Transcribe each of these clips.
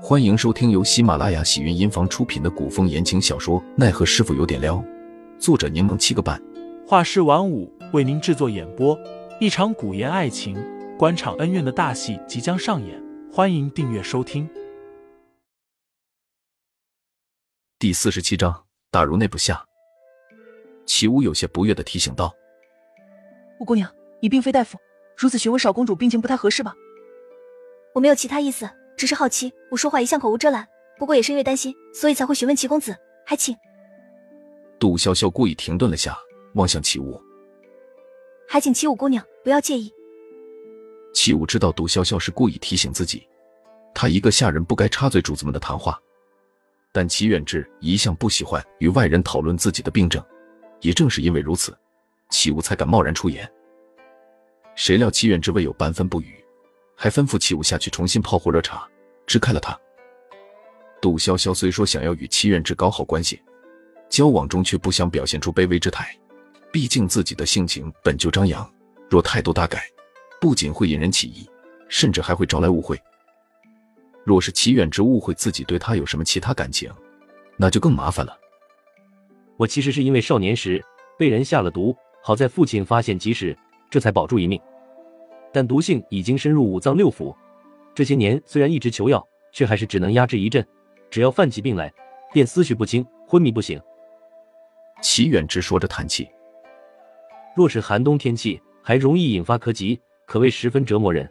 欢迎收听由喜马拉雅喜云音房出品的古风言情小说《奈何师傅有点撩》，作者柠檬七个半，画师晚舞为您制作演播。一场古言爱情、官场恩怨的大戏即将上演，欢迎订阅收听。第四十七章，打入内部下。齐武有些不悦的提醒道：“五姑娘，你并非大夫，如此询问少公主病情不太合适吧？”我没有其他意思。只是好奇，我说话一向口无遮拦，不过也是因为担心，所以才会询问齐公子。还请。杜潇潇故意停顿了下，望向齐武，还请齐武姑娘不要介意。齐武知道杜潇潇是故意提醒自己，他一个下人不该插嘴主子们的谈话。但齐远志一向不喜欢与外人讨论自己的病症，也正是因为如此，齐武才敢贸然出言。谁料齐远志未有半分不语。还吩咐齐武下去重新泡壶热茶，支开了他。杜潇潇虽说想要与齐远志搞好关系，交往中却不想表现出卑微之态，毕竟自己的性情本就张扬，若态度大改，不仅会引人起疑，甚至还会招来误会。若是齐远志误会自己对他有什么其他感情，那就更麻烦了。我其实是因为少年时被人下了毒，好在父亲发现及时，这才保住一命。但毒性已经深入五脏六腑，这些年虽然一直求药，却还是只能压制一阵。只要犯起病来，便思绪不清，昏迷不醒。齐远之说着叹气。若是寒冬天气，还容易引发咳疾，可谓十分折磨人。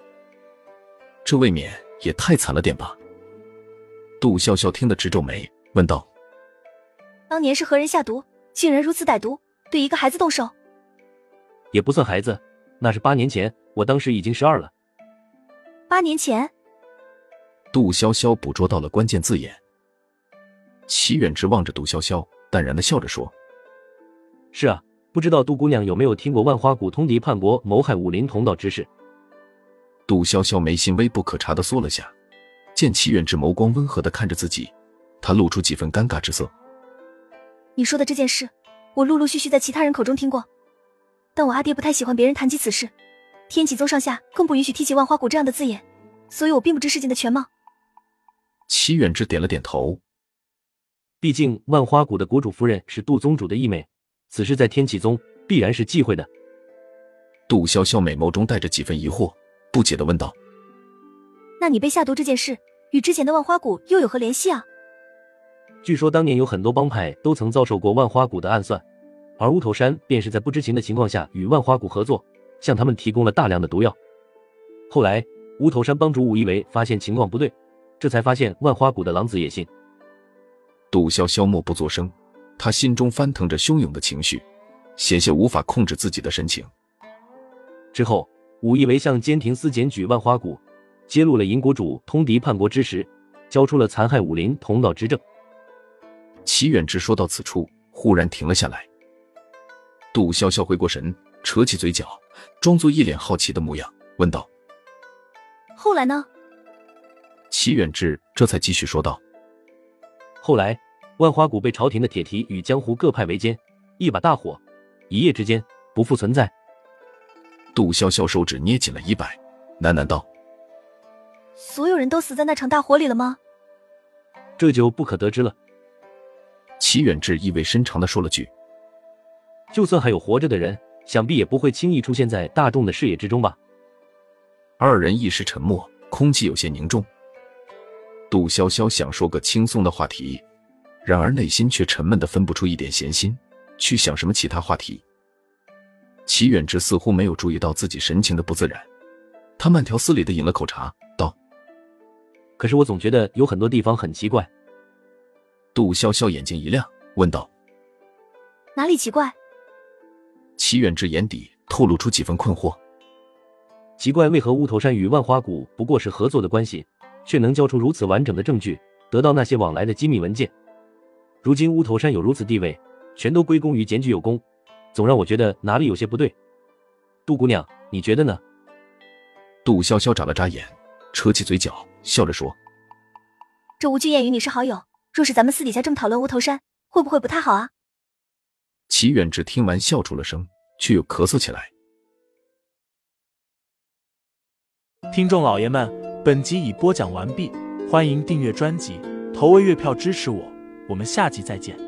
这未免也太惨了点吧？杜笑笑听得直皱眉，问道：“当年是何人下毒，竟然如此歹毒，对一个孩子动手？也不算孩子，那是八年前。”我当时已经十二了。八年前，杜潇潇捕捉到了关键字眼。齐远之望着杜潇潇，淡然的笑着说：“是啊，不知道杜姑娘有没有听过万花谷通敌叛国、谋害武林同道之事？”杜潇潇眉心微不可察的缩了下，见齐远之眸光温和的看着自己，他露出几分尴尬之色。你说的这件事，我陆陆续续在其他人口中听过，但我阿爹不太喜欢别人谈及此事。天启宗上下更不允许提起万花谷这样的字眼，所以我并不知事情的全貌。齐远之点了点头。毕竟万花谷的谷主夫人是杜宗主的义妹，此事在天启宗必然是忌讳的。杜潇潇美眸中带着几分疑惑，不解的问道：“那你被下毒这件事，与之前的万花谷又有何联系啊？”据说当年有很多帮派都曾遭受过万花谷的暗算，而乌头山便是在不知情的情况下与万花谷合作。向他们提供了大量的毒药。后来，乌头山帮主武一为发现情况不对，这才发现万花谷的狼子野心。杜潇潇默不作声，他心中翻腾着汹涌的情绪，险些无法控制自己的神情。之后，武一为向监庭司检举万花谷，揭露了银国主通敌叛国之实，交出了残害武林同道之证。齐远之说到此处，忽然停了下来。杜潇潇回过神。扯起嘴角，装作一脸好奇的模样，问道：“后来呢？”齐远志这才继续说道：“后来，万花谷被朝廷的铁蹄与江湖各派围歼，一把大火，一夜之间不复存在。”杜潇潇手指捏紧了衣摆，喃喃道：“所有人都死在那场大火里了吗？”这就不可得知了。齐远志意味深长的说了句：“就算还有活着的人。”想必也不会轻易出现在大众的视野之中吧。二人一时沉默，空气有些凝重。杜潇潇想说个轻松的话题，然而内心却沉闷的分不出一点闲心去想什么其他话题。齐远之似乎没有注意到自己神情的不自然，他慢条斯理的饮了口茶，道：“可是我总觉得有很多地方很奇怪。”杜潇潇眼睛一亮，问道：“哪里奇怪？”齐远志眼底透露出几分困惑，奇怪为何乌头山与万花谷不过是合作的关系，却能交出如此完整的证据，得到那些往来的机密文件？如今乌头山有如此地位，全都归功于检举有功，总让我觉得哪里有些不对。杜姑娘，你觉得呢？杜潇潇眨了眨眼，扯起嘴角，笑着说：“这吴君彦与你是好友，若是咱们私底下这么讨论乌头山，会不会不太好啊？”齐远志听完，笑出了声，却又咳嗽起来。听众老爷们，本集已播讲完毕，欢迎订阅专辑，投喂月票支持我。我们下集再见。